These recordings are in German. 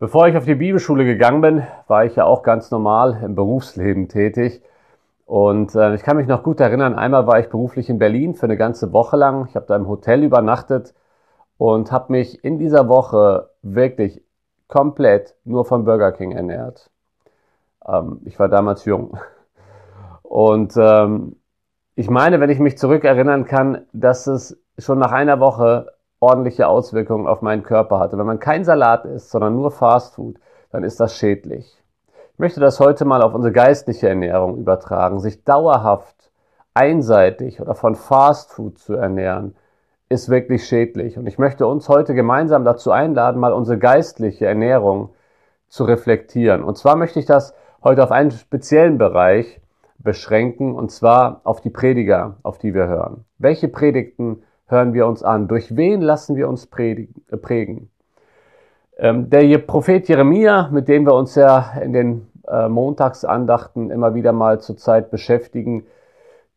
Bevor ich auf die Bibelschule gegangen bin, war ich ja auch ganz normal im Berufsleben tätig. Und äh, ich kann mich noch gut erinnern, einmal war ich beruflich in Berlin für eine ganze Woche lang. Ich habe da im Hotel übernachtet und habe mich in dieser Woche wirklich komplett nur von Burger King ernährt. Ähm, ich war damals jung. Und ähm, ich meine, wenn ich mich zurückerinnern kann, dass es schon nach einer Woche ordentliche Auswirkungen auf meinen Körper hatte. Wenn man kein Salat isst, sondern nur Fast Food, dann ist das schädlich. Ich möchte das heute mal auf unsere geistliche Ernährung übertragen. Sich dauerhaft einseitig oder von Fast Food zu ernähren, ist wirklich schädlich. Und ich möchte uns heute gemeinsam dazu einladen, mal unsere geistliche Ernährung zu reflektieren. Und zwar möchte ich das heute auf einen speziellen Bereich beschränken, und zwar auf die Prediger, auf die wir hören. Welche Predigten hören wir uns an? Durch wen lassen wir uns äh, prägen? Ähm, der Prophet Jeremia, mit dem wir uns ja in den äh, Montagsandachten immer wieder mal zur Zeit beschäftigen,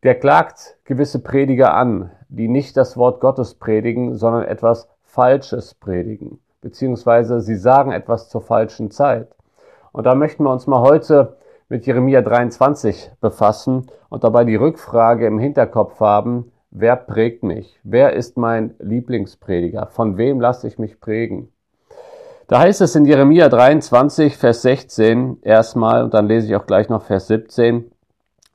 der klagt gewisse Prediger an, die nicht das Wort Gottes predigen, sondern etwas Falsches predigen, beziehungsweise sie sagen etwas zur falschen Zeit. Und da möchten wir uns mal heute mit Jeremia 23 befassen und dabei die Rückfrage im Hinterkopf haben, Wer prägt mich? Wer ist mein Lieblingsprediger? Von wem lasse ich mich prägen? Da heißt es in Jeremia 23, Vers 16 erstmal und dann lese ich auch gleich noch Vers 17.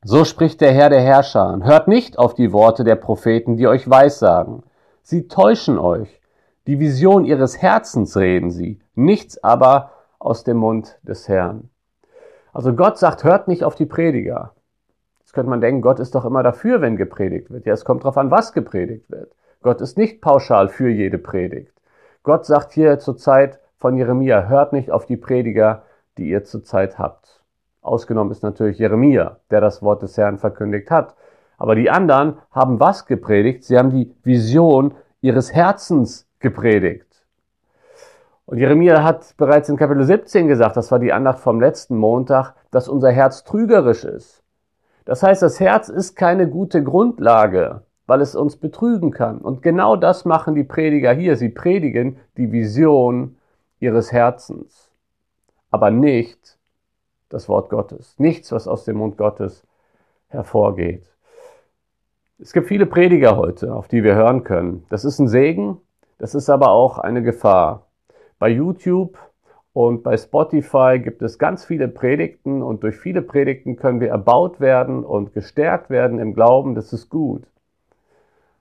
So spricht der Herr der Herrscher. Hört nicht auf die Worte der Propheten, die euch weissagen. Sie täuschen euch. Die Vision ihres Herzens reden sie, nichts aber aus dem Mund des Herrn. Also Gott sagt, hört nicht auf die Prediger. Jetzt könnte man denken, Gott ist doch immer dafür, wenn gepredigt wird. Ja, es kommt darauf an, was gepredigt wird. Gott ist nicht pauschal für jede Predigt. Gott sagt hier zur Zeit von Jeremia, hört nicht auf die Prediger, die ihr zurzeit habt. Ausgenommen ist natürlich Jeremia, der das Wort des Herrn verkündigt hat. Aber die anderen haben was gepredigt? Sie haben die Vision ihres Herzens gepredigt. Und Jeremia hat bereits in Kapitel 17 gesagt, das war die Andacht vom letzten Montag, dass unser Herz trügerisch ist. Das heißt, das Herz ist keine gute Grundlage, weil es uns betrügen kann. Und genau das machen die Prediger hier. Sie predigen die Vision ihres Herzens, aber nicht das Wort Gottes. Nichts, was aus dem Mund Gottes hervorgeht. Es gibt viele Prediger heute, auf die wir hören können. Das ist ein Segen, das ist aber auch eine Gefahr. Bei YouTube und bei Spotify gibt es ganz viele Predigten und durch viele Predigten können wir erbaut werden und gestärkt werden im Glauben, das ist gut.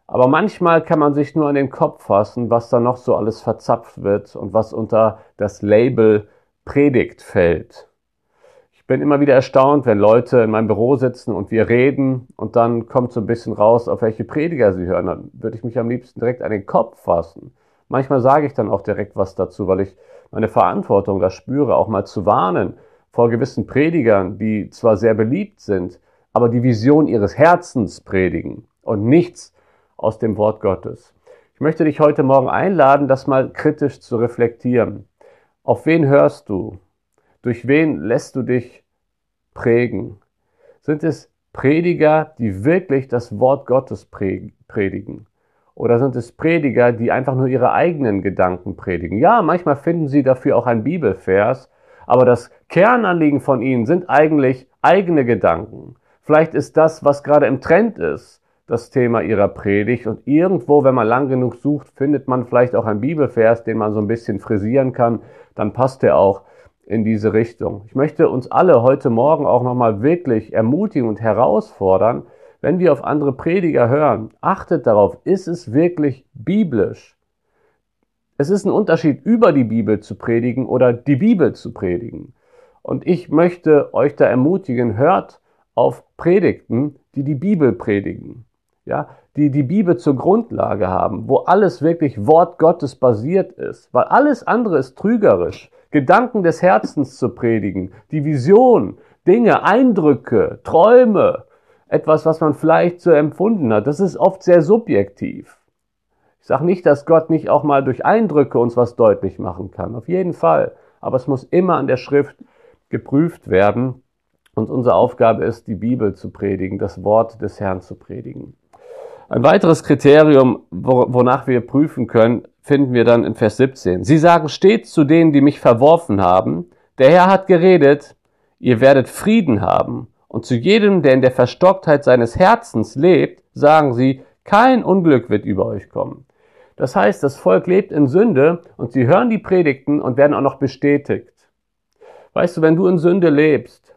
Aber manchmal kann man sich nur an den Kopf fassen, was da noch so alles verzapft wird und was unter das Label Predigt fällt. Ich bin immer wieder erstaunt, wenn Leute in meinem Büro sitzen und wir reden und dann kommt so ein bisschen raus, auf welche Prediger sie hören. Dann würde ich mich am liebsten direkt an den Kopf fassen. Manchmal sage ich dann auch direkt was dazu, weil ich meine Verantwortung da spüre, auch mal zu warnen vor gewissen Predigern, die zwar sehr beliebt sind, aber die Vision ihres Herzens predigen und nichts aus dem Wort Gottes. Ich möchte dich heute Morgen einladen, das mal kritisch zu reflektieren. Auf wen hörst du? Durch wen lässt du dich prägen? Sind es Prediger, die wirklich das Wort Gottes predigen? Oder sind es Prediger, die einfach nur ihre eigenen Gedanken predigen? Ja, manchmal finden sie dafür auch ein Bibelvers, aber das Kernanliegen von ihnen sind eigentlich eigene Gedanken. Vielleicht ist das, was gerade im Trend ist, das Thema ihrer Predigt. Und irgendwo, wenn man lang genug sucht, findet man vielleicht auch ein Bibelvers, den man so ein bisschen frisieren kann. Dann passt er auch in diese Richtung. Ich möchte uns alle heute Morgen auch nochmal wirklich ermutigen und herausfordern, wenn wir auf andere Prediger hören, achtet darauf, ist es wirklich biblisch? Es ist ein Unterschied, über die Bibel zu predigen oder die Bibel zu predigen. Und ich möchte euch da ermutigen, hört auf Predigten, die die Bibel predigen. Ja, die die Bibel zur Grundlage haben, wo alles wirklich Wort Gottes basiert ist, weil alles andere ist trügerisch. Gedanken des Herzens zu predigen, die Vision, Dinge, Eindrücke, Träume, etwas, was man vielleicht so empfunden hat. Das ist oft sehr subjektiv. Ich sage nicht, dass Gott nicht auch mal durch Eindrücke uns was deutlich machen kann. Auf jeden Fall. Aber es muss immer an der Schrift geprüft werden. Und unsere Aufgabe ist, die Bibel zu predigen, das Wort des Herrn zu predigen. Ein weiteres Kriterium, wonach wir prüfen können, finden wir dann in Vers 17. Sie sagen stets zu denen, die mich verworfen haben, der Herr hat geredet, ihr werdet Frieden haben. Und zu jedem, der in der Verstocktheit seines Herzens lebt, sagen sie, kein Unglück wird über euch kommen. Das heißt, das Volk lebt in Sünde und sie hören die Predigten und werden auch noch bestätigt. Weißt du, wenn du in Sünde lebst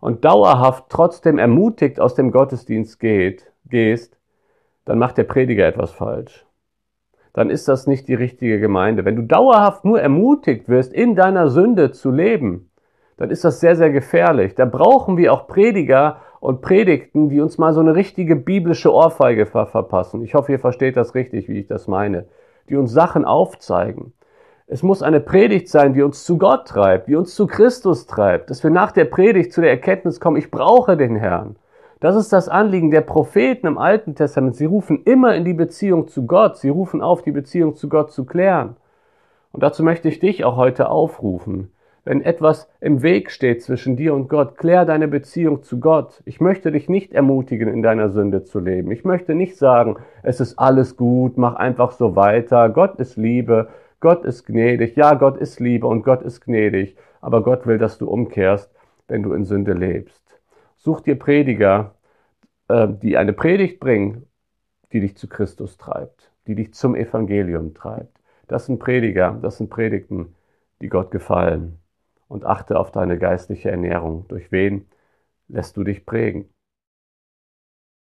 und dauerhaft trotzdem ermutigt aus dem Gottesdienst geht, gehst, dann macht der Prediger etwas falsch. Dann ist das nicht die richtige Gemeinde. Wenn du dauerhaft nur ermutigt wirst, in deiner Sünde zu leben, dann ist das sehr, sehr gefährlich. Da brauchen wir auch Prediger und Predigten, die uns mal so eine richtige biblische Ohrfeige ver verpassen. Ich hoffe, ihr versteht das richtig, wie ich das meine. Die uns Sachen aufzeigen. Es muss eine Predigt sein, die uns zu Gott treibt, die uns zu Christus treibt, dass wir nach der Predigt zu der Erkenntnis kommen, ich brauche den Herrn. Das ist das Anliegen der Propheten im Alten Testament. Sie rufen immer in die Beziehung zu Gott. Sie rufen auf, die Beziehung zu Gott zu klären. Und dazu möchte ich dich auch heute aufrufen. Wenn etwas im Weg steht zwischen dir und Gott, klär deine Beziehung zu Gott. Ich möchte dich nicht ermutigen, in deiner Sünde zu leben. Ich möchte nicht sagen, es ist alles gut, mach einfach so weiter. Gott ist Liebe, Gott ist gnädig. Ja, Gott ist Liebe und Gott ist gnädig. Aber Gott will, dass du umkehrst, wenn du in Sünde lebst. Such dir Prediger, äh, die eine Predigt bringen, die dich zu Christus treibt, die dich zum Evangelium treibt. Das sind Prediger, das sind Predigten, die Gott gefallen und achte auf deine geistliche Ernährung. Durch wen lässt du dich prägen?